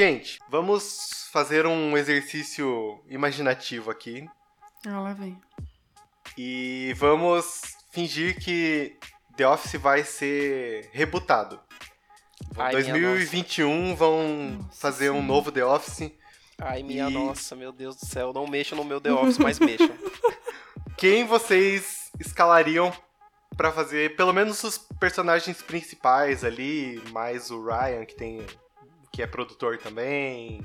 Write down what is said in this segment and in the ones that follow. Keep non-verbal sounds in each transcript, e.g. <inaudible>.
Gente, vamos fazer um exercício imaginativo aqui. Ah, lá vem. E vamos fingir que The Office vai ser rebutado. Ai, 2021 vão Nossa fazer um Senhora. novo The Office. Ai, minha E- nossa, meu Deus do céu. Não mexam no meu The Office, mas <laughs> mexam. Quem vocês escalariam pra fazer pelo menos os personagens principais ali, mais o Ryan que tem que é produtor também.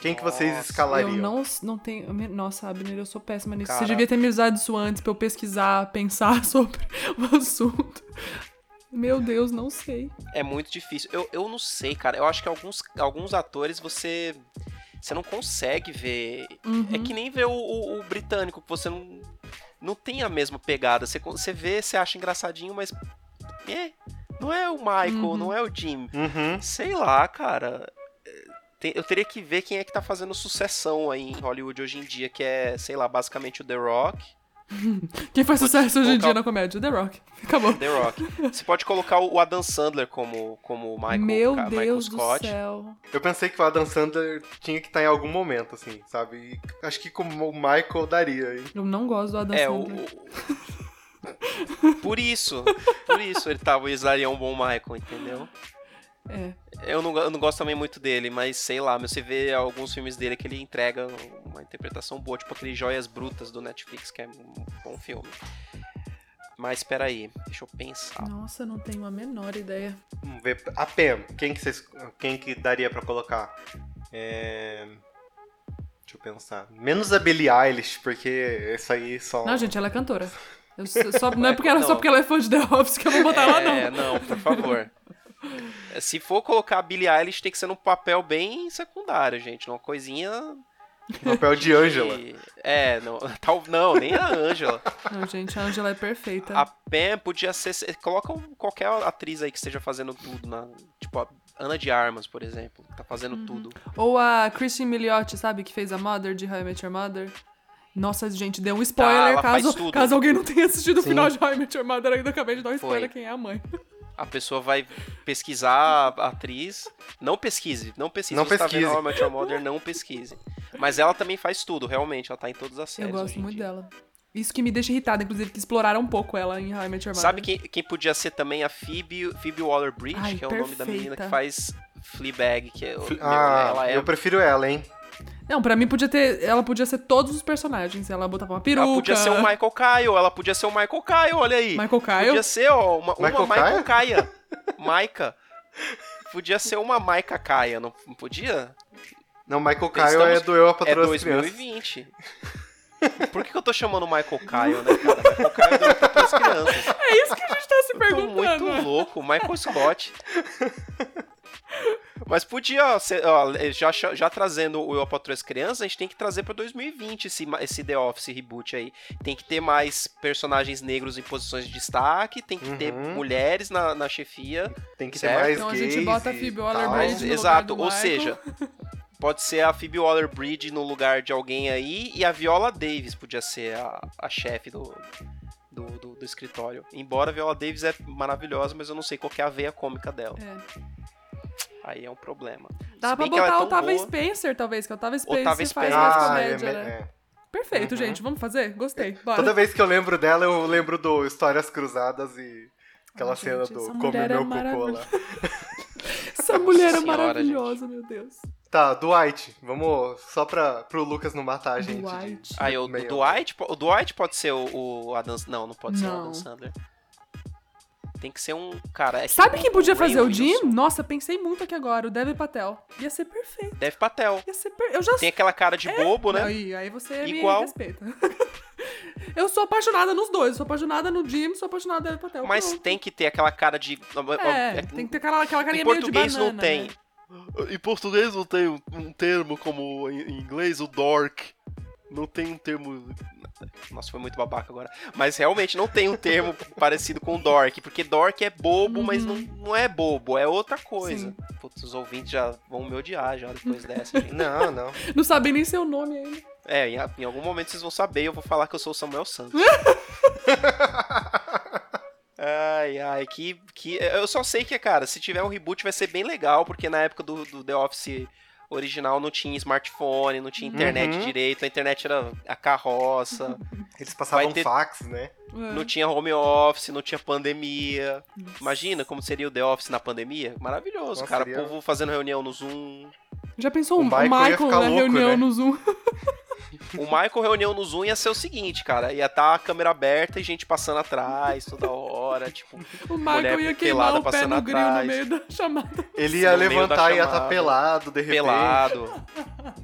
Quem que vocês Nossa, escalariam? Eu não, não tenho. Nossa, Abner, eu sou péssima nisso. Cara. Você devia ter me usado isso antes pra eu pesquisar, pensar <laughs> sobre o assunto. Meu Deus, não sei. É muito difícil. Eu, eu não sei, cara. Eu acho que alguns, alguns atores você. Você não consegue ver. Uhum. É que nem ver o, o- o britânico, que você não. Não tem a mesma pegada. Você, você vê, você acha engraçadinho, mas. É, não é o Michael, Uhum. não é o Jim. Uhum. Sei lá, cara. Eu teria que ver quem é que tá fazendo sucessão aí em Hollywood hoje em dia, que é, sei lá, basicamente o The Rock. <laughs> Quem faz sucesso hoje em dia na comédia? The Rock. <laughs> Acabou. The Rock. Você pode colocar o Adam Sandler como, como o Michael, Meu ca- Michael Deus do Scott. céu. Eu pensei que o Adam Sandler tinha que estar em algum momento, assim, sabe? E acho que como o Michael daria, hein? Eu não gosto do Adam É. Sandler. o- <laughs> Por isso, por isso ele talvez daria um bom Michael, entendeu? É. Eu não, eu não gosto também muito dele, mas sei lá, mas você vê alguns filmes dele que ele entrega uma interpretação boa, tipo aquele Joias Brutas do Netflix, que é um bom filme. Mas espera aí, deixa eu pensar. Nossa, eu não tenho a menor ideia. Vamos ver. A Pam, quem que, vocês, quem que daria pra colocar? É... Deixa eu pensar. Menos a Billie Eilish, porque isso aí só... Não, gente, ela é cantora. Eu só, não é porque ela, Não. só porque ela é fã de The Office que eu vou <laughs> botar ela, É, não. não, por favor. Se for colocar a Billie Eilish, tem que ser num papel bem secundário, gente. Numa coisinha. Papel de Angela. que- É, não, <laughs> tal, não, nem a Angela. Não, gente, a Angela é perfeita. A Pam podia ser. Coloca qualquer atriz aí que esteja fazendo tudo. Na, tipo, a Ana de Armas, por exemplo. que Tá fazendo Uhum. tudo. Ou a Christine Milioti, sabe? Que fez a Mother de How I Met Your Mother. Nossa, gente, deu um spoiler ela faz caso, tudo. caso alguém não tenha assistido o Sim. final de How I Met Your Mother. Ainda acabei de dar um Foi. spoiler quem é a mãe. A pessoa vai pesquisar a atriz. Não pesquise, não pesquise. Não Você tá pesquise. vendo How I Mother, não pesquise. Mas ela também faz tudo, realmente. Ela tá em todas as Eu séries. gosto hoje em muito dia. dela. Isso que me deixa irritada, inclusive, que exploraram um pouco ela em How I Met Your Mother. Sabe quem, quem podia ser também a Phoebe, Phoebe Waller-Bridge, que é o nome da menina perfeita. que faz Fleabag, que é, o- meu, Ah, ela é eu prefiro ela, hein? Não, pra mim podia ter. Ela podia ser todos os personagens. Ela botava uma peruca. Ela podia ser o Michael Kyle, ela podia ser o Michael Kyle, olha aí. Michael Kyle. Podia ser, ó, uma, uma Michael Michael Kaya. <laughs> Maika. Podia ser uma Maika Kaya, não podia? Não, Michael Kyle Estamos- é do Eu, a É Patroa Crianças. 2020. Por que, que eu tô chamando o Michael Kyle, né, cara? <laughs> Michael Kyle deu para as crianças. É isso que a gente tá se Tô perguntando. muito louco, Michael Scott. <laughs> Mas podia, ser, ó, já, já trazendo o Eu Patrulho as Crianças, a gente tem que trazer pra 2020 esse, esse The Office reboot aí. Tem que ter mais personagens negros em posições de destaque, tem que ter Uhum. mulheres na, na chefia. Tem que Certo. ter mais Então a gente bota a Phoebe. Waller-Bridge Mas, no lugar exato, do ou Michael. seja, pode ser a Phoebe Waller-Bridge no lugar de alguém aí e a Viola Davis podia ser a, a chefe do, do, do- do escritório. Embora a Viola Davis é maravilhosa, mas eu não sei qual que é a veia cômica dela. É. Aí é um problema. Dá pra é botar o tão Otávio boa- Spencer, talvez, que o Otávio Spencer, Otávio faz Spencer. mais Ah, é, comédia, né? é. Perfeito, Uhum. gente. Vamos fazer? Gostei. <laughs> Bora. Toda vez que eu lembro dela, eu lembro do Histórias Cruzadas e aquela Ai, cena gente, do essa Come mulher é Meu Cocô lá. <laughs> Essa mulher é Senhora, maravilhosa, meu Deus. Tá, Dwight, vamos só pra, pro Lucas não matar a gente. de- Dwight. Aí o, o meio- Dwight, po- o Dwight pode ser o, o Adam, não, não pode ser o Não. Adam Sandler. Tem que ser um cara. é Sabe o- quem podia fazer o Jim? Nossa, pensei muito aqui agora. O Dev Patel. Ia ser perfeito. Dev Patel. Ia ser per... Eu já Tem aquela cara de bobo, né? Aí, aí você Igual. me respeita. <laughs> eu sou apaixonada nos dois. Sou apaixonada no Jim, sou apaixonada no Dev Patel. Mas Pronto. tem que ter aquela cara de. É, tem que ter aquela, aquela carinha Em meio de português banana, não tem. né? Em português não tem um, um termo como em em inglês, o dork. Não tem um termo. Nossa, foi muito babaca agora. Mas realmente não tem um termo <laughs> parecido com dork, porque dork é bobo, mas não, não é bobo, é outra coisa. Uhum. Sim. Putz, os ouvintes já vão me odiar já depois dessa, gente. Não, não. <laughs> Não sabem nem seu nome ainda. É, em, em algum momento vocês vão saber, eu vou falar que eu sou o Samuel Santos. <laughs> Ai, ai, que, que. Eu só sei que, cara, se tiver um reboot vai ser bem legal, porque na época do, do The Office original não tinha smartphone, não tinha internet Uhum. direito, a internet era a carroça, <laughs> Eles passavam ter- fax, né? É. não tinha home office, não tinha pandemia. Imagina como seria o The Office na pandemia? Maravilhoso, Nossa, cara. seria- O povo fazendo reunião no Zoom. Já pensou O o Michael Michael, na louco, reunião né? no Zoom? <laughs> O Michael reunião no Zoom ia ser o seguinte, cara. Ia estar a câmera aberta e gente passando atrás toda hora, tipo. O Mulher Michael ia pelada queimar o pé passando no grilo no atrás. meio da chamada. Ele ia No levantar e ia estar chamada. pelado, de repente. Pelado. <laughs>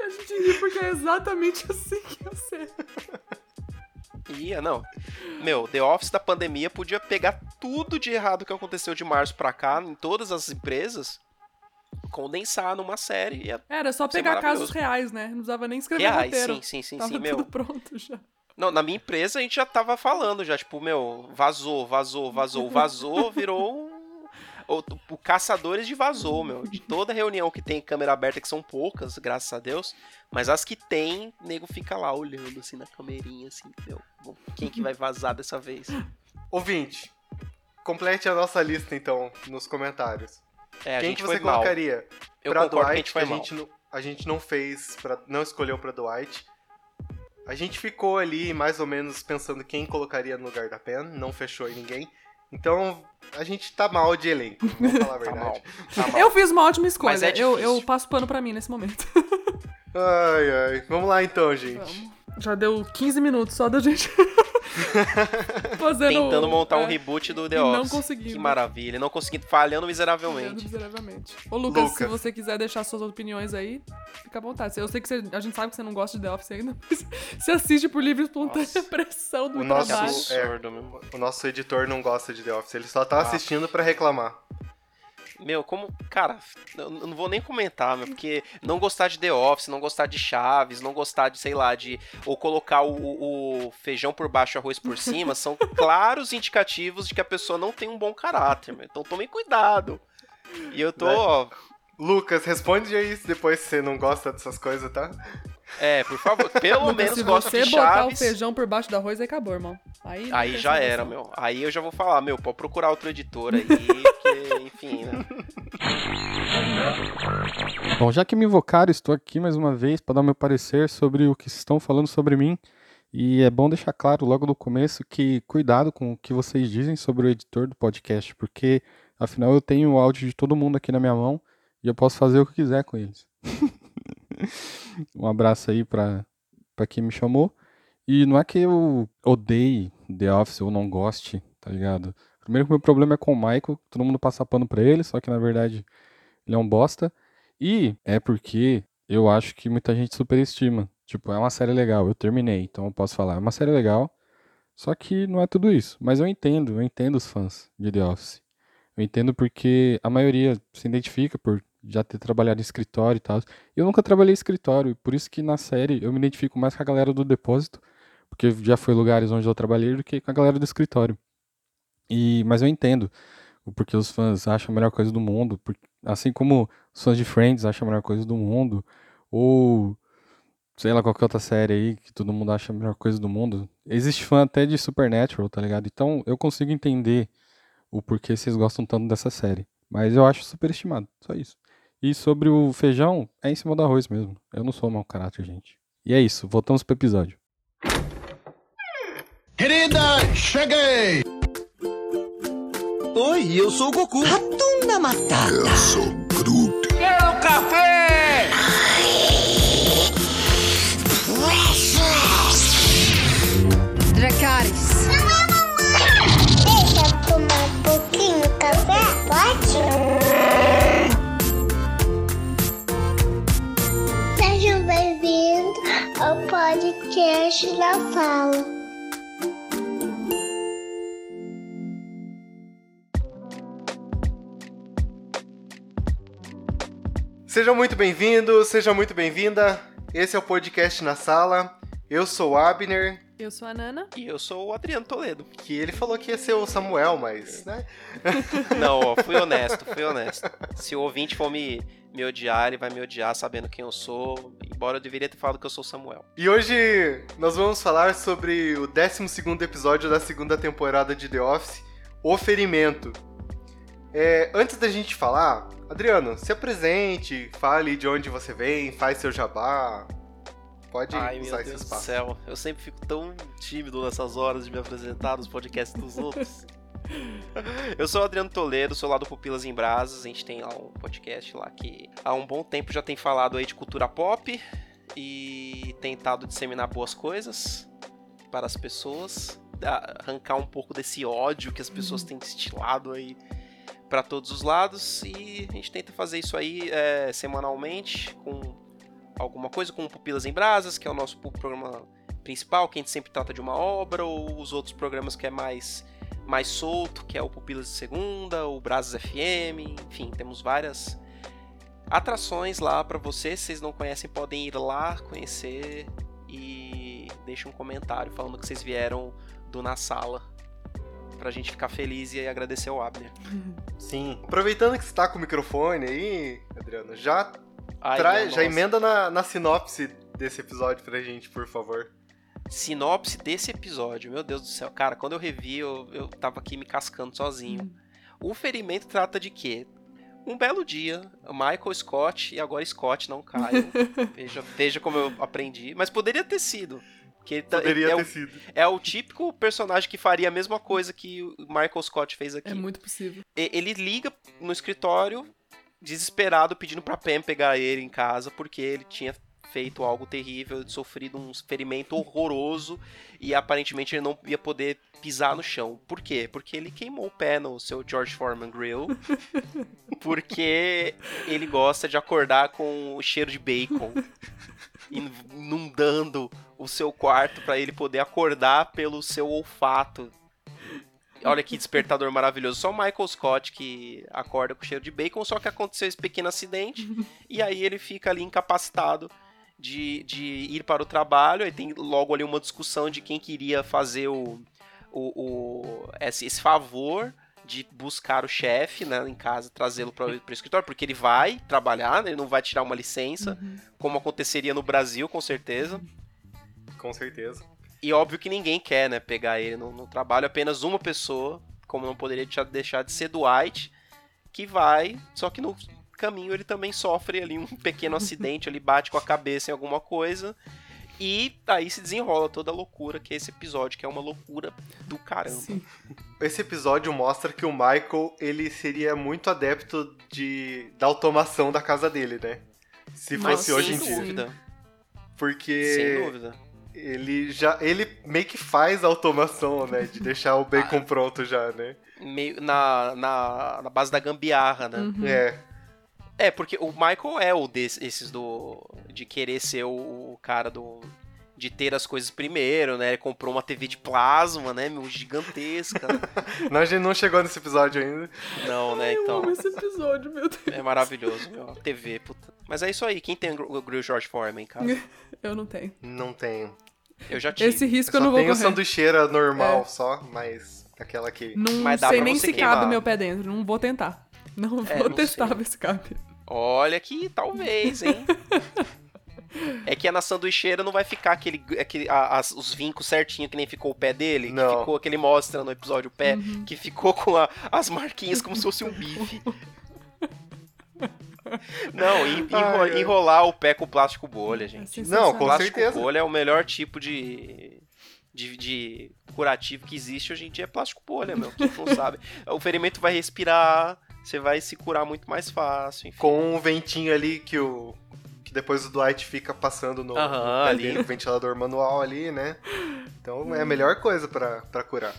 A gente ri porque é exatamente assim que ia ser. Ia, não. Meu, The Office da pandemia podia pegar tudo de errado que aconteceu de março pra cá em todas as empresas, condensar numa série. Ia... Era só é pegar casos reais, né? Não precisava nem escrever Reais, roteiro. sim, sim, sim, Tava sim, tudo meu. pronto já. Não, na minha empresa a gente já tava falando, já, tipo, meu, vazou, vazou, vazou, vazou, <laughs> virou um. O, o caçadores de vazou, meu. De toda reunião que tem câmera aberta, que são poucas, graças a Deus, mas as que tem, nego fica lá olhando assim na camerinha, assim, meu, bom, quem que vai vazar dessa vez? Ouvinte, complete a nossa lista então nos comentários. É, a Quem gente que você mal. colocaria Eu pra concordo que a Dwight gente foi a mal. gente, não, a gente não fez, pra, não escolheu pra Dwight. A gente ficou ali mais ou menos pensando quem colocaria no lugar da Pen, não fechou em ninguém. Então a gente tá mal de elenco, vamos <laughs> falar a Tá verdade. mal. Tá mal. Eu fiz uma ótima escolha. Mas é eu, eu passo pano pra mim nesse momento. Ai, ai. Vamos lá então, gente. Vamos. Já deu 15 minutos só da gente <laughs> <laughs> fazendo... Tentando montar um é, reboot do The e não Office. conseguindo. Que maravilha. Não conseguindo, falhando miseravelmente. miseravelmente. Ô, Lucas, se você quiser deixar suas opiniões aí, fica à vontade. Eu sei que você- a gente sabe que você não gosta de The Office ainda, <laughs> mas você assiste por livre e espontânea pressão do O nosso- é. O nosso editor não gosta de The Office, ele só tá Ah. assistindo pra reclamar. Meu, como. Cara, eu não vou nem comentar, meu, porque não gostar de The Office, não gostar de Chaves, não gostar de, sei lá, de. Ou colocar o, o- feijão por baixo e arroz por cima, <laughs> são claros indicativos de que a pessoa não tem um bom caráter, meu. Então tomem cuidado. E eu tô, Né? ó. Lucas, responde aí depois se você não gosta dessas coisas, tá? É, por favor, pelo Lucas, menos se gosto você de botar Chaves. o feijão por baixo do arroz, aí acabou, irmão. Aí, Aí já era, salvação. meu. Aí eu já vou falar, meu, pode procurar outro editor aí, <laughs> porque, enfim, né? Bom, já que me invocaram, estou aqui mais uma vez para dar meu parecer sobre o que estão falando sobre mim. E é bom deixar claro logo no começo que cuidado com o que vocês dizem sobre o editor do podcast, porque afinal eu tenho o áudio de todo mundo aqui na minha mão e eu posso fazer o que quiser com eles. <laughs> <laughs> um abraço aí para para quem me chamou. E não é que eu odeie The Office ou não goste, tá ligado? Primeiro que o meu problema é com o Michael, todo mundo passa pano pra ele, só que na verdade ele é um bosta. E é porque eu acho que muita gente superestima. Tipo, é uma série legal, eu terminei, então eu posso falar, é uma série legal, só que não é tudo isso. Mas eu entendo, eu entendo os fãs de The Office. Eu entendo porque a maioria se identifica por já ter trabalhado em escritório e tal. Eu nunca trabalhei em escritório, por isso que na série eu me identifico mais com a galera do depósito, porque já foi lugares onde eu trabalhei do que com a galera do escritório. E, mas eu entendo o porquê os fãs acham a melhor coisa do mundo, assim como os fãs de Friends acham a melhor coisa do mundo, ou sei lá, qualquer outra série aí que todo mundo acha a melhor coisa do mundo. Existe fã até de Supernatural, tá ligado? Então eu consigo entender o porquê vocês gostam tanto dessa série. Mas eu acho superestimado, só isso. E sobre o feijão, é em cima do arroz mesmo. Eu não sou mau caráter, gente. E é isso, voltamos pro episódio. Querida, cheguei! Oi, eu sou o Goku. Ratunda Matata. Eu sou Groot. Quero café! Dracarys. Deixa eu tomar um pouquinho de café, pode? Podcast da Fala. Seja muito bem-vindo, seja muito bem-vinda. Esse é o podcast na sala. Eu sou Abner, Eu sou a Nana. E eu sou o Adriano Toledo. que ele falou que ia ser o Samuel, mas, né? <laughs> Não, ó, fui honesto, fui honesto. Se o ouvinte for me, me odiar, ele vai me odiar sabendo quem eu sou, embora eu deveria ter falado que eu sou o Samuel. E hoje nós vamos falar sobre o 12 episódio da segunda temporada de The Office, O Ferimento. É, antes da gente falar, Adriano, se apresente, fale de onde você vem, faz seu jabá. Pode Ai, meu usar Deus esse do espaço. céu. Eu sempre fico tão tímido nessas horas de me apresentar nos podcasts dos outros. <laughs> Eu sou o Adriano Toledo, sou lá do Pupilas em Brasas. A gente tem lá um podcast lá que há um bom tempo já tem falado aí de cultura pop e tentado disseminar boas coisas para as pessoas, arrancar um pouco desse ódio que as pessoas têm destilado aí para todos os lados e a gente tenta fazer isso aí é, semanalmente com alguma coisa, com o Pupilas em Brasas, que é o nosso programa principal, que a gente sempre trata de uma obra, ou os outros programas que é mais mais solto, que é o Pupilas de Segunda, o Brasas FM, enfim, temos várias atrações lá para vocês. Se vocês não conhecem, podem ir lá conhecer e deixem um comentário falando que vocês vieram do Na Sala. Pra gente ficar feliz e agradecer ao Abner. Sim. Aproveitando que você tá com o microfone aí, Adriano, já, Ai, traz, já emenda na, na sinopse desse episódio pra gente, por favor. Sinopse desse episódio, meu Deus do céu. Cara, quando eu revi, eu, eu tava aqui me cascando sozinho. O ferimento trata de quê? Um belo dia, Michael Scott e agora Scott não Caio. <laughs> veja, veja como eu aprendi. Mas poderia ter sido. Que ele tá- Poderia é, ter o, sido. é o típico personagem que faria a mesma coisa que o Michael Scott fez aqui. É muito possível. Ele liga no escritório, desesperado, pedindo pra Pam pegar ele em casa, porque ele tinha feito algo terrível, sofrido um ferimento horroroso e aparentemente ele não ia poder pisar no chão. Por quê? Porque ele queimou o pé no seu George Foreman Grill, <laughs> porque ele gosta de acordar com o cheiro de bacon, inundando o seu quarto pra ele poder acordar pelo seu olfato. Olha que despertador maravilhoso. Só o Michael Scott que acorda com cheiro de bacon, só que aconteceu esse pequeno acidente <laughs> e aí ele fica ali incapacitado de, de ir para o trabalho. Aí tem logo ali uma discussão de quem queria fazer o, o, o- esse, esse favor de buscar o chefe né, em casa, trazê-lo para o escritório, porque ele vai trabalhar, né, ele não vai tirar uma licença, como aconteceria no Brasil, com certeza. Com certeza. E óbvio que ninguém quer, né, pegar ele no, no trabalho, apenas uma pessoa, como não poderia deixar- de ser Dwight, que vai, só que no caminho ele também sofre ali um pequeno acidente, ele bate com a cabeça em alguma coisa, e aí se desenrola toda a loucura que é esse episódio, que é uma loucura do caramba. Sim. Esse episódio mostra que o Michael, ele seria muito adepto de, da automação da casa dele, né? Se Mas fosse hoje em sem dia. dúvida, sem Porque dúvida. Ele já. Ele meio que faz a automação, né? De deixar o bacon Ah. pronto já, né? Meio na, na, na base da gambiarra, né? Uhum. É. É, porque o Michael é o desses do. de querer ser o, o cara do. De ter as coisas primeiro, né? Ele comprou uma TV de plasma, né? Meu, gigantesca. <laughs> Não, a gente não chegou nesse episódio ainda. Não, né? Eu Então. amo esse episódio, meu Deus. É maravilhoso, meu. TV, puta. Mas é isso aí. Quem tem o Grill George Foreman em casa? <laughs> Eu não tenho. Não tenho. Eu já tive. Esse risco eu Só não vou tenho correr. sanduicheira normal É. só, mas aquela que. Não Mas dá sei nem se queimar. cabe meu pé dentro. Não vou tentar. Não É, vou não testar sei. ver se cabe. Olha que talvez, hein? <laughs> É que na sanduicheira não vai ficar aquele, aquele a- as- os vincos certinho que nem ficou o pé dele, Não. que ficou que ele mostra no episódio o pé, Uhum. que ficou com a- as marquinhas como se fosse um bife. <laughs> Não, en- enro- enrolar o pé com plástico bolha, É gente. sensacional. Não, com plástico certeza. bolha é o melhor tipo de, de, de curativo que existe hoje em dia, é plástico bolha, meu. Quem não sabe. O ferimento vai respirar, você vai se curar muito mais fácil, enfim. Com um ventinho ali que o. Depois o Dwight fica passando no, Aham, no ventilador manual ali, né? Então é a melhor coisa pra, pra curar.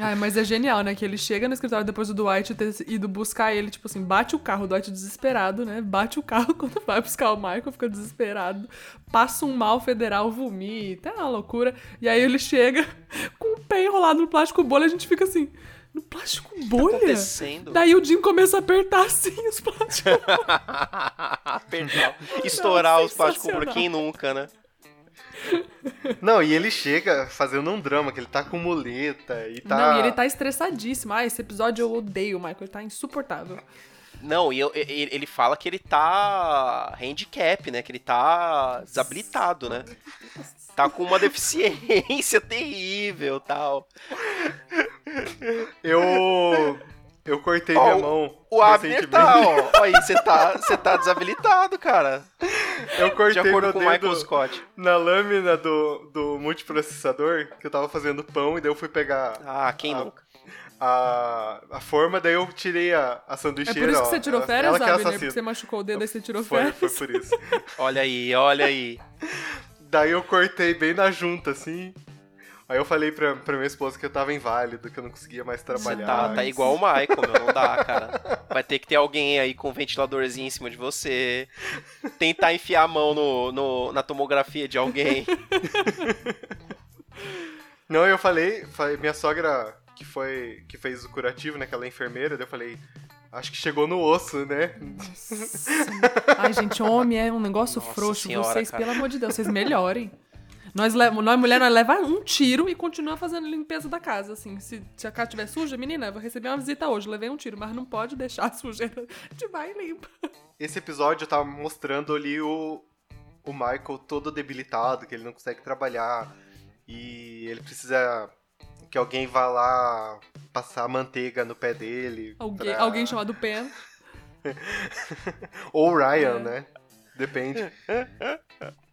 Ai, mas é genial, né? Que ele chega no escritório depois do Dwight ter ido buscar ele, tipo assim, bate o carro, o Dwight desesperado, né? Bate o carro <laughs> quando vai buscar o Michael, fica desesperado. Passa um mal federal, vomita, é uma loucura. E aí ele chega <laughs> com o pé enrolado no plástico bolha, a gente fica assim, no plástico tá bolha? acontecendo? Daí o Jim começa a apertar assim os plásticos. <laughs> Apertar. Estourar os plásticos por quem nunca, né? Não, e ele chega fazendo um drama, que ele tá com muleta e tá. Não, e ele tá estressadíssimo. Ah, esse episódio eu odeio o Michael, ele tá insuportável. Não, e eu- e- ele fala que ele tá handicap, né? Que ele tá desabilitado, né? Tá com uma deficiência <laughs> terrível tal. Eu. Eu cortei Ó, minha mão. O Abner tá, ó. Aí, você tá, você tá desabilitado, cara. Eu De cortei acordo meu com o Michael Scott. na lâmina do, do multiprocessador, que eu tava fazendo pão, e daí eu fui pegar Ah, quem Ah, nunca? a, a forma, daí eu tirei a, a É sanduicheira. por isso que ó. você tirou Ela- férias, ela é né? Porque você machucou o dedo, aí você tirou Foi, férias. foi por isso. Olha aí, olha aí. Daí eu cortei bem na junta, assim. Aí eu falei pra, pra minha esposa que eu tava inválido, que eu não conseguia mais Você trabalhar. tá, tá igual o Michael, meu. Não dá, cara. Vai ter que ter alguém aí com um ventiladorzinho em cima de você. Tentar enfiar a mão no, no- na tomografia de alguém. <laughs> Não, eu falei, falei, minha sogra que foi que fez o curativo, né, que ela é enfermeira, daí eu falei, acho que chegou no osso, né? Ai, gente, homem é um negócio Nossa frouxo. senhora, vocês, cara. pelo amor de Deus, vocês melhorem. Nós, nós mulher, nós leva um tiro e continua fazendo limpeza da casa, assim. Se, se a casa estiver suja, menina, eu vou receber uma visita hoje, levei um tiro, mas não pode deixar <laughs> a sujeira de vai e limpa. Esse episódio tava mostrando ali o, o Michael todo debilitado, que ele não consegue trabalhar e ele precisa que alguém vá lá passar manteiga no pé dele. Alguém, pra- alguém chamado Pen. <laughs> Ou o Ryan, É. né? Depende. <laughs>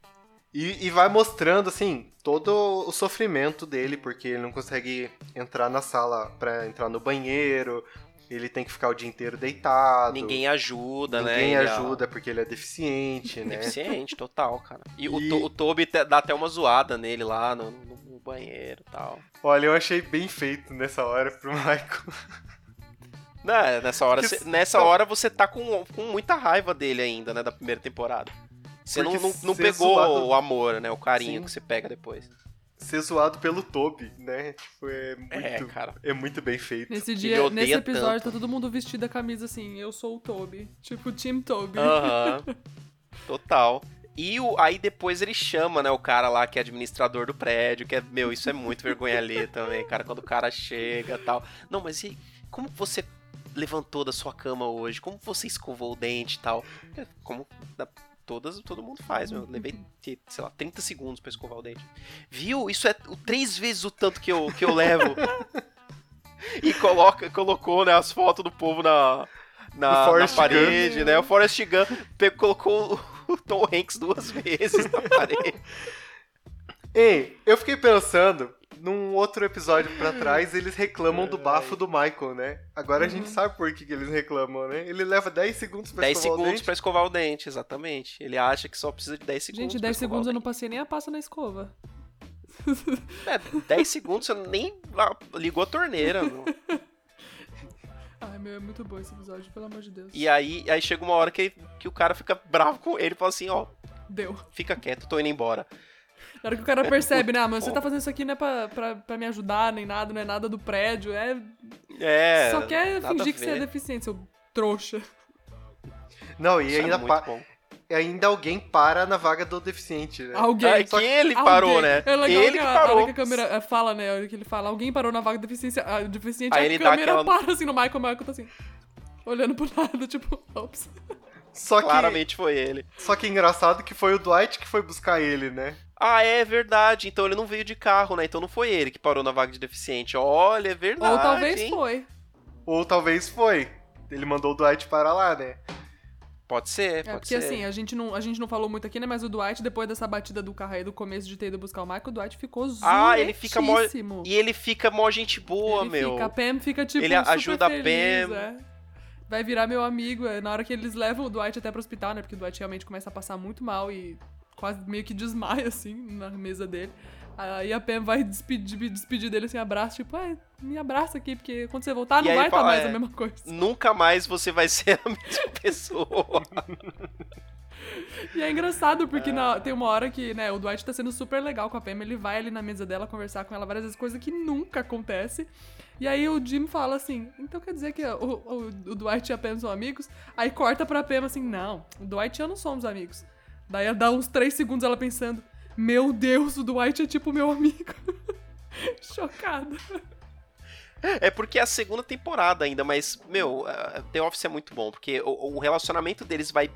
E, e vai mostrando, assim, todo o sofrimento dele, porque ele não consegue entrar na sala pra entrar no banheiro, ele tem que ficar o dia inteiro deitado. Ninguém ajuda, né? Ninguém Ele é ajuda porque ele é deficiente, né? Deficiente, <laughs> total, cara. E, O, E- To- o Toby dá até uma zoada nele lá no, no- no banheiro e tal. Olha, eu achei bem feito nessa hora pro Michael. Né, nessa hora, Que nessa não. hora você tá com, com muita raiva dele ainda, né, da primeira temporada. Você não, não, não pegou zoado- o amor, né, o carinho Sim. que você pega depois. Ser zoado pelo Toby, né? Tipo, é muito, É, cara. é muito bem feito. Nesse dia, nesse episódio, tanto. tá todo mundo vestido a camisa assim, eu sou o Toby. Tipo, Team Toby. Aham. <laughs> Total. E o, aí depois ele chama, né, o cara lá que é administrador do prédio, que é, meu, isso é muito vergonha ali também, cara, quando o cara chega e tal. Não, mas e como você levantou da sua cama hoje? Como você escovou o dente e tal? É, Como todas, todo mundo faz, meu. Eu levei, que, sei lá, 30 segundos pra escovar o dente. Viu? Isso é o- três vezes o tanto que eu, que eu levo. e coloca, colocou, né, as fotos do povo na, na, na parede, Gump. né? O Forrest Gump pegou, colocou o Tom Hanks duas <laughs> vezes na parede. Ei, eu fiquei pensando, num outro episódio pra trás, eles reclamam do bafo do Michael, né? Agora a gente sabe por que, que eles reclamam, né? Ele leva 10 segundos pra 10 escovar o segundos pra escovar o dente, exatamente. Ele acha que só precisa de 10 segundos. Gente, pra 10 escovar segundos o eu não passei nem a pasta na escova. É, 10 segundos você nem ligou a torneira. meu. <laughs> Ai, meu, é muito bom esse episódio, pelo amor de Deus. E aí, aí chega uma hora que, que o cara fica bravo com ele e fala assim: ó, Deu. fica quieto, tô indo embora. Na hora que o cara percebe, né, ah, mas você tá fazendo isso aqui não é pra, pra, pra me ajudar, nem nada, não é nada do prédio, é. É. Só quer fingir que você é deficiente, seu trouxa. Não, e Isso é ainda, muito pa- bom. ainda alguém para na vaga do deficiente, né? Alguém. É que ele parou, Alguém. né? É legal ele que, que a, a hora parou. que a câmera eh, fala, né? A hora que ele fala, alguém parou na vaga do deficiente, a, deficiente, Aí a câmera aquela- para assim no Michael, o Michael tá assim, olhando pro nada, <laughs> tipo, ops. Só que, Claramente foi ele. só que engraçado que foi o Dwight que foi buscar ele, né? Ah, é verdade. Então ele não veio de carro, né? Então não foi ele que parou na vaga de deficiente. Olha, é verdade. Ou talvez hein? foi. Ou talvez foi. Ele mandou o Dwight para lá, né? Pode ser, É, pode porque ser. assim, a gente, não, a gente não falou muito aqui, né? Mas o Dwight, depois dessa batida do carro aí do começo de ter ido buscar o Michael, o Dwight ficou Ah, ele fica mó-. E ele fica mó gente boa, ele meu. Fica, a Pam fica tipo. Ele super ajuda a feliz, Pam. é. Vai virar meu amigo. é, Na hora que eles levam o Dwight até pro hospital, né? Porque o Dwight realmente começa a passar muito mal e quase meio que desmaia, <laughs> assim, na mesa dele. Aí a Pam vai despedir, despedir dele assim, abraço, tipo, é, me abraça aqui, porque quando você voltar E não vai estar fala, mais é, a mesma coisa. Nunca mais você vai ser a <laughs> mesma pessoa. E é engraçado, porque na- tem uma hora que, né, o Dwight tá sendo super legal com a Pam, ele vai ali na mesa dela conversar com ela várias vezes, coisa que nunca acontece. E aí o Jim fala assim, então quer dizer que o, o, o Dwight e a Pam são amigos? Aí corta pra Pam assim, não, o Dwight e eu não somos amigos. Daí dá uns três segundos ela pensando, meu Deus, o Dwight é tipo meu amigo. <laughs> Chocada. É porque é a segunda temporada ainda, mas, meu, The Office é muito bom, porque o, o relacionamento deles vai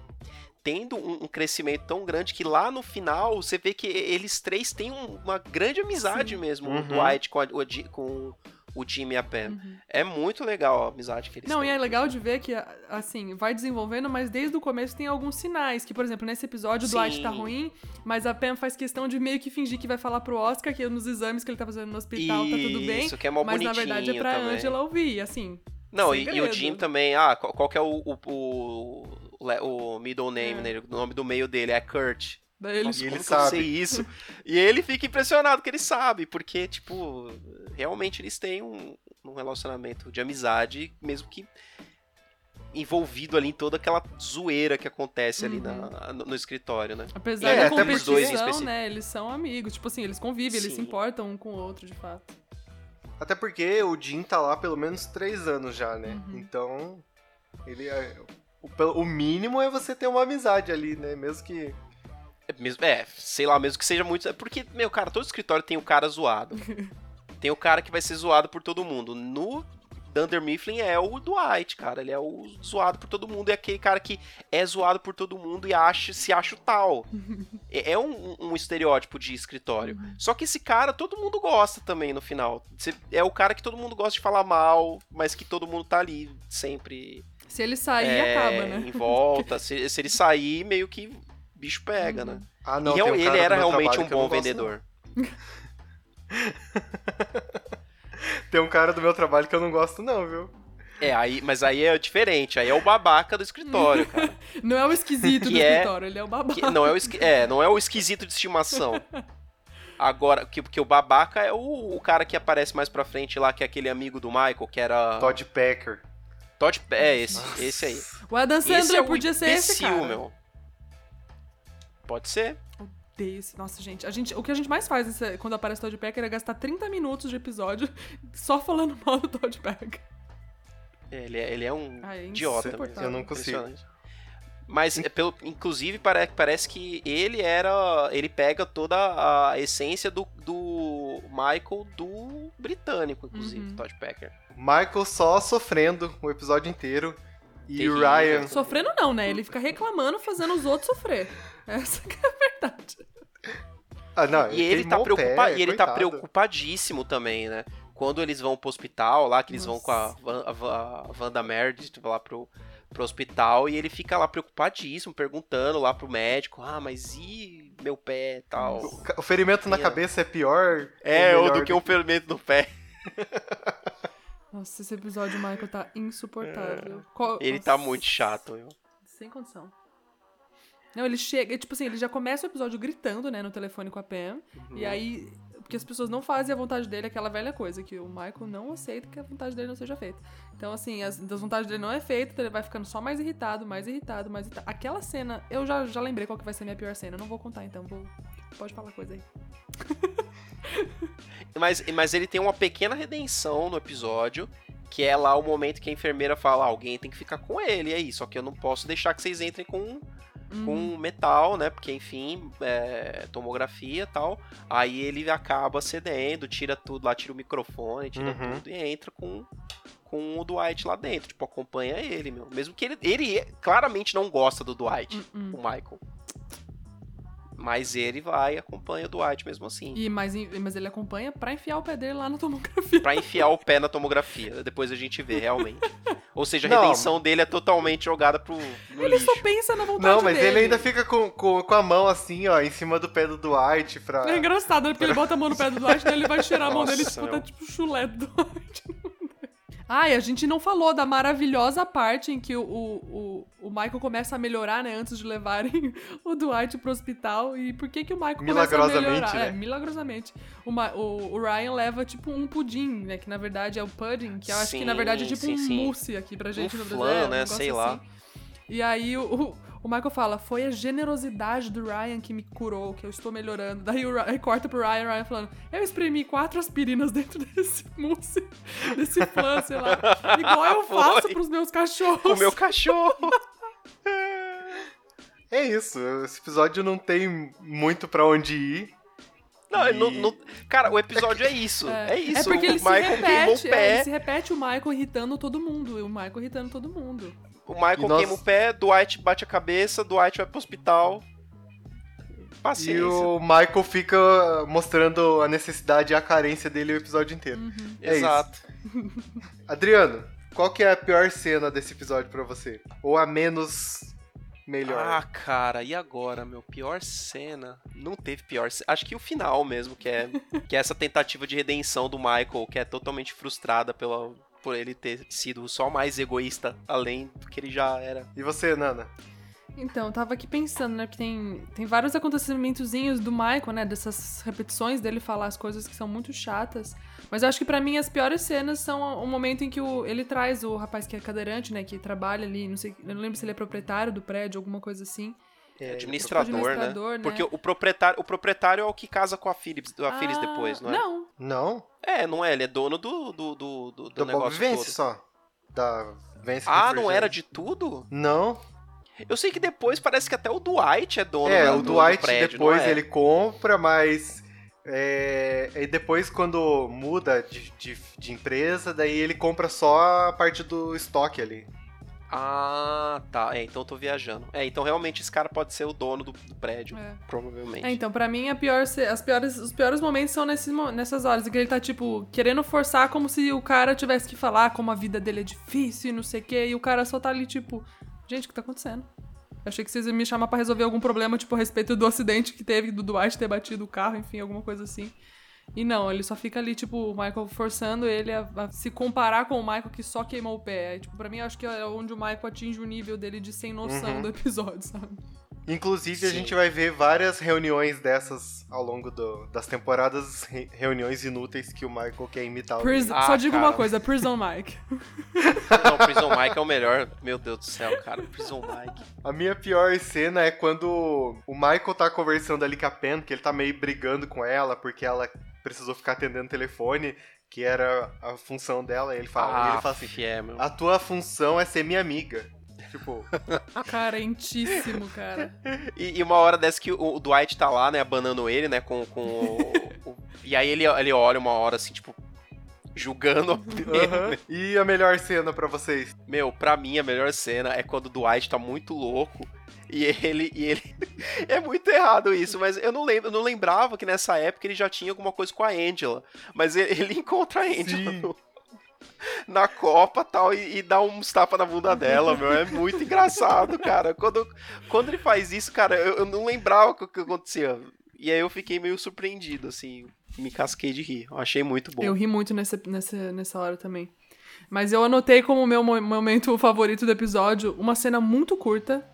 tendo um, um crescimento tão grande que lá no final você vê que eles três têm um- uma grande amizade Sim. mesmo. O Uhum. Dwight com, a- o com o Jimmy e a Pam. É muito legal a amizade que eles Uhum. Não, têm. e é legal de ver que, assim, vai desenvolvendo, mas desde o começo tem alguns sinais. Que, por exemplo, nesse episódio o Dwight tá ruim, mas a Pam faz questão de meio que fingir que vai falar pro Oscar que nos exames que ele tá fazendo no hospital tá tudo bem. Isso, que é mó mas na verdade é pra também. Angela ouvir, assim. Não, e, e o Jim também, ah, qual, qual que é o, o, o, o le- o middle name É. dele? O nome do meio dele é Kurt. Daí ele Nossa, E ele sabe. sei isso? e ele fica impressionado que ele sabe, porque, tipo, realmente eles têm um, um relacionamento de amizade, mesmo que envolvido ali em toda aquela zoeira que acontece ali na- no, no escritório, né? Apesar É, da dois competição, específico. né? Eles são amigos. Tipo assim, eles convivem, eles se Sim. importam um com o outro, de fato. Até porque o Jim tá lá pelo menos três anos já, né? Uhum. Então, ele é- o, o mínimo é você ter uma amizade ali, né? Mesmo que. É, mesmo, é, sei lá, mesmo que seja muito. é Porque, meu, cara, todo escritório tem o cara zoado. <laughs> tem o cara que vai ser zoado por todo mundo. No Dunder Mifflin é o Dwight, cara. Ele é o zoado por todo mundo. É aquele cara que é zoado por todo mundo e acha, se acha o tal. <laughs> é é um, um estereótipo de escritório. Só que esse cara todo mundo gosta também no final. É o cara que todo mundo gosta de falar mal, mas que todo mundo tá ali sempre. Se ele sair, é, acaba, né? Em volta. <laughs> se, se ele sair, meio que bicho pega, né? Ah, não, e tem um ele cara do era realmente um bom gosto, vendedor. <laughs> Tem um cara do meu trabalho que eu não gosto, não, viu? É, aí, mas aí é diferente, aí é o babaca do escritório, <laughs> cara. Não é o esquisito do Que é- escritório, ele é o babaca. Que não, é o, esqui- é, não é o esquisito de estimação. Agora, que, porque o babaca é o, o cara que aparece mais pra frente lá, que é aquele amigo do Michael, que era. Todd Packer. Todd. É, esse, esse aí. O Adam Esse Sandler é podia ser esse cara. meu. Pode ser. Odeio esse. Nossa, gente, a gente. O que a gente mais faz quando aparece Todd Packer é gastar 30 minutos de episódio <laughs> só falando <laughs> mal do Todd Packer. Ele é, ele é um Ah, é idiota. mesmo, Eu não consigo. Mas, é pelo, inclusive, pare- parece que ele era. Ele pega toda a essência do, do Michael do britânico, inclusive, Uhum. Todd Packer. Michael só sofrendo o episódio inteiro. E o Terrível. Ryan. Sofrendo não, né? Ele fica reclamando, fazendo os outros sofrer. <laughs> Essa que é a verdade. Ah, não, E ele tá, o pé, e ele tá coitado. preocupadíssimo também, né? Quando eles vão pro hospital lá, que eles vão com a, Nossa. Van- a, a Wanda Meredith lá pro, pro hospital, e ele fica lá preocupadíssimo, perguntando lá pro médico, ah, mas e meu pé e tal? O O ferimento na Sim, é. cabeça é pior. É, ou do que um ferimento no pé. <laughs> Nossa, esse episódio o Michael tá insuportável. Qual- É. Ele tá Nossa, muito chato, meu. Sem condição. Não, ele chega, tipo assim, ele já começa o episódio gritando, né, no telefone com a Pam. Uhum. E aí, porque as pessoas não fazem a vontade dele, aquela velha coisa, que o Michael não aceita que a vontade dele não seja feita. Então, assim, as, das vontades dele não é feita, então ele vai ficando só mais irritado, mais irritado, mais irritado. Aquela cena, eu já, já lembrei qual que vai ser a minha pior cena, eu não vou contar, então vou. Pode falar coisa aí. <laughs> Mas, mas ele tem uma pequena redenção no episódio, que é lá o momento que a enfermeira fala, "Ah, alguém tem que ficar com ele, e aí, só que eu não posso deixar que vocês entrem com Uhum. com metal, né? Porque, enfim, é, tomografia e tal. Aí ele acaba cedendo, tira tudo lá, tira o microfone, tira Uhum. tudo e entra com, com o Dwight lá dentro. Tipo, acompanha ele, meu. Mesmo que ele, ele claramente não gosta do Dwight, Hum, hum. o Michael. Mas ele vai e acompanha o Dwight mesmo assim. E, mas, mas ele acompanha pra enfiar o pé dele lá na tomografia. Pra enfiar o pé na tomografia. Depois a gente vê, realmente. <laughs> Ou seja, a Não. redenção dele é totalmente jogada pro no Ele lixo. só pensa na vontade Não, mas dele. ele ainda fica com, com, com a mão assim, ó, em cima do pé do Dwight pra. É engraçado, né? Porque ele bota a mão no pé do Dwight, daí ele vai cheirar a mão dele, Nossa, tipo, tá tipo chulé do Dwight. Ai, a gente não falou da maravilhosa parte em que o, o, o, Michael começa a melhorar, né? Antes de levarem <laughs> o Dwight pro hospital. E por que que o Michael começa a melhorar? né? É, milagrosamente. O, o, o Ryan leva, tipo, um pudim, né? Que na verdade é o pudding, que eu acho que na verdade é Sim, tipo sim, um sim. mousse aqui pra gente no flan, Brasil. é, um né? Sei lá. assim. E aí o, o, Michael fala, foi a generosidade do Ryan que me curou, que eu estou melhorando. Daí o Ryan, corta pro Ryan, o Ryan falando, eu espremi quatro aspirinas dentro <laughs> desse mousse, desse flan, sei lá. Igual eu <laughs> faço Foi. pros meus cachorros. O meu <laughs> cachorro! É isso, esse episódio não tem muito pra onde ir. Não, E- não- não- cara, o episódio é isso. É, isso. É porque o ele se Michael queimou repete, o é, pé. ele se repete o Michael irritando todo mundo, e o Michael irritando todo mundo. O Michael nós- queima o pé, Dwight bate a cabeça, Dwight vai pro hospital. Paciência. E o Michael fica mostrando a necessidade e a carência dele o episódio inteiro. É isso. Exato. <laughs> Adriano, qual que é a pior cena desse episódio pra você? Ou a menos melhor? Ah, cara, e agora, meu? Pior cena? Não teve pior cena. Acho que o final mesmo, que é, que é essa tentativa de redenção do Michael, que é totalmente frustrada pela, por ele ter sido só mais egoísta, além do que ele já era. E você, Nana? Então, eu tava aqui pensando, né? Que tem, tem vários acontecimentozinhos do Michael, né? Dessas repetições dele falar as coisas que são muito chatas. Mas eu acho que pra mim as piores cenas são o momento em que o, ele traz o rapaz que é cadeirante, né? Que trabalha ali, não sei, eu não lembro se ele é proprietário do prédio, alguma coisa assim. É, administrador, administrador, né? né? Porque o proprietário, o proprietário é o que casa com a Philips, a Philips Ah, depois, não é? Não, Não? É, não é, ele é dono do, do, do, do, do negócio Vence todo. só. Da Vence Ah, não era de tudo? Não. Eu sei que depois parece que até o Dwight é dono É, do, o do- Dwight do prédio, depois não é? ele compra, mas. É, e depois, quando muda de, de, de empresa, daí ele compra só a parte do estoque ali. Ah, tá. É, então eu tô viajando. É, então realmente esse cara pode ser o dono do, do prédio, É. provavelmente. É, então, pra mim, a pior, as piores, os piores momentos são nesses, nessas horas em que ele tá, tipo, querendo forçar como se o cara tivesse que falar como a vida dele é difícil e não sei o quê, e o cara só tá ali, tipo, gente, o que tá acontecendo? Eu achei que vocês iam me chamar pra resolver algum problema, tipo, a respeito do acidente que teve, do Dwight ter batido o carro, enfim, alguma coisa assim. E não, ele só fica ali, tipo, o Michael forçando ele a, a se comparar com o Michael que só queimou o pé. Aí, tipo, pra mim, eu acho que é onde o Michael atinge o nível dele de sem noção Uhum. do episódio, sabe? Inclusive, a Sim. gente vai ver várias reuniões dessas ao longo do- das temporadas, re- reuniões inúteis que o Michael quer imitar. o Prison- Ah, só digo uma cara. coisa, Prison Mike. <laughs> Não, Prison Mike é o melhor. Meu Deus do céu, cara. Prison Mike. A minha pior cena é quando o Michael tá conversando ali com a Pen, que ele tá meio brigando com ela, porque ela precisou ficar atendendo o telefone, que era a função dela, e ele fala, e ele fala assim, que é, meu. a tua função é ser minha amiga. Tipo, <laughs> Carentíssimo, cara. E, e uma hora dessa que o, o Dwight tá lá, né, abanando ele, né, com, com o, o- E aí ele, ele olha uma hora assim, tipo, julgando. aham. E a melhor cena pra vocês? Meu, pra mim a melhor cena é quando o Dwight tá muito louco. E ele, e ele. <laughs> é muito errado isso, mas eu não lembro, eu não lembrava que nessa época ele já tinha alguma coisa com a Angela. Mas ele, ele <laughs> encontra a Angela no- na Copa tal e, e dá uns tapas na bunda dela, meu. É muito engraçado, cara. Quando, quando ele faz isso, cara, eu, eu não lembrava o que, que acontecia. E aí eu fiquei meio surpreendido, assim. Me casquei de rir. Eu achei muito bom. Eu ri muito nessa, nessa, nessa hora também. Mas eu anotei como meu mo- momento favorito do episódio uma cena muito curta,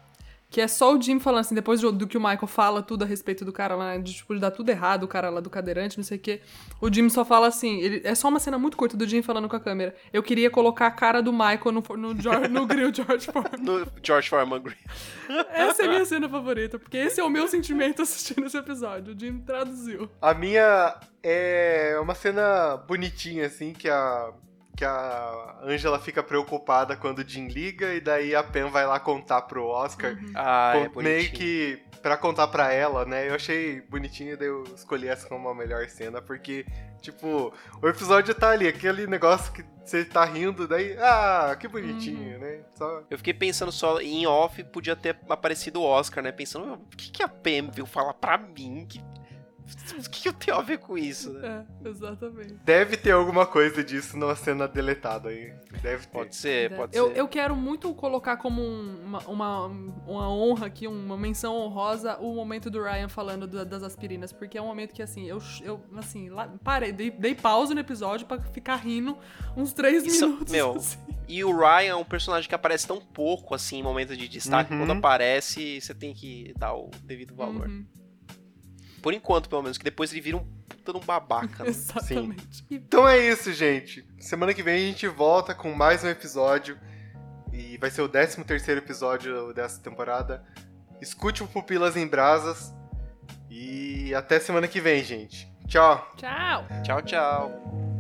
que é só o Jim falando assim, depois do, do que o Michael fala tudo a respeito do cara lá, de tipo, de dar tudo errado, o cara lá do cadeirante, não sei o quê. O Jim só fala assim, ele, é só uma cena muito curta do Jim falando com a câmera. Eu queria colocar a cara do Michael no, no, George- no grill George Foreman. No George Foreman Grill. <laughs> Essa é a minha cena favorita, porque esse é o meu sentimento assistindo esse episódio. O Jim traduziu. A minha é uma cena bonitinha, assim, que a. Que a Angela fica preocupada quando o Jim liga e daí a Pen vai lá contar pro Oscar. Ah, é meio que pra contar pra ela, né? Eu achei bonitinho e daí eu escolhi essa como a melhor cena, porque, tipo, o episódio tá ali, aquele negócio que você tá rindo, daí, ah, que bonitinho, né? Só. Eu fiquei pensando só, em off podia ter aparecido o Oscar, né? Pensando, "Meu, o que, que a Pam veio falar pra mim? Que... O que, que eu tenho a ver com isso? né? É, exatamente. Deve ter alguma coisa disso numa cena deletada aí. Deve ter. Pode ser, pode eu, ser. eu quero muito colocar como um- uma, uma, uma honra aqui, uma menção honrosa, o momento do Ryan falando da- das aspirinas, porque é um momento que, assim, eu, eu assim, lá, parei, dei, dei pausa no episódio pra ficar rindo uns três Isso, minutos. meu, <laughs> assim. E o Ryan é um personagem que aparece tão pouco, assim, em momentos de destaque. Uhum. Quando aparece, você tem que dar o devido valor. Uhum, Por enquanto, pelo menos, que depois ele vira um puta de um babaca. né? <laughs> exatamente. E Então é isso, gente. Semana que vem a gente volta com mais um episódio. E vai ser o 13 terceiro episódio dessa temporada. Escute o Pupilas em Brasas. E até semana que vem, gente. Tchau! tchau! Tchau, tchau.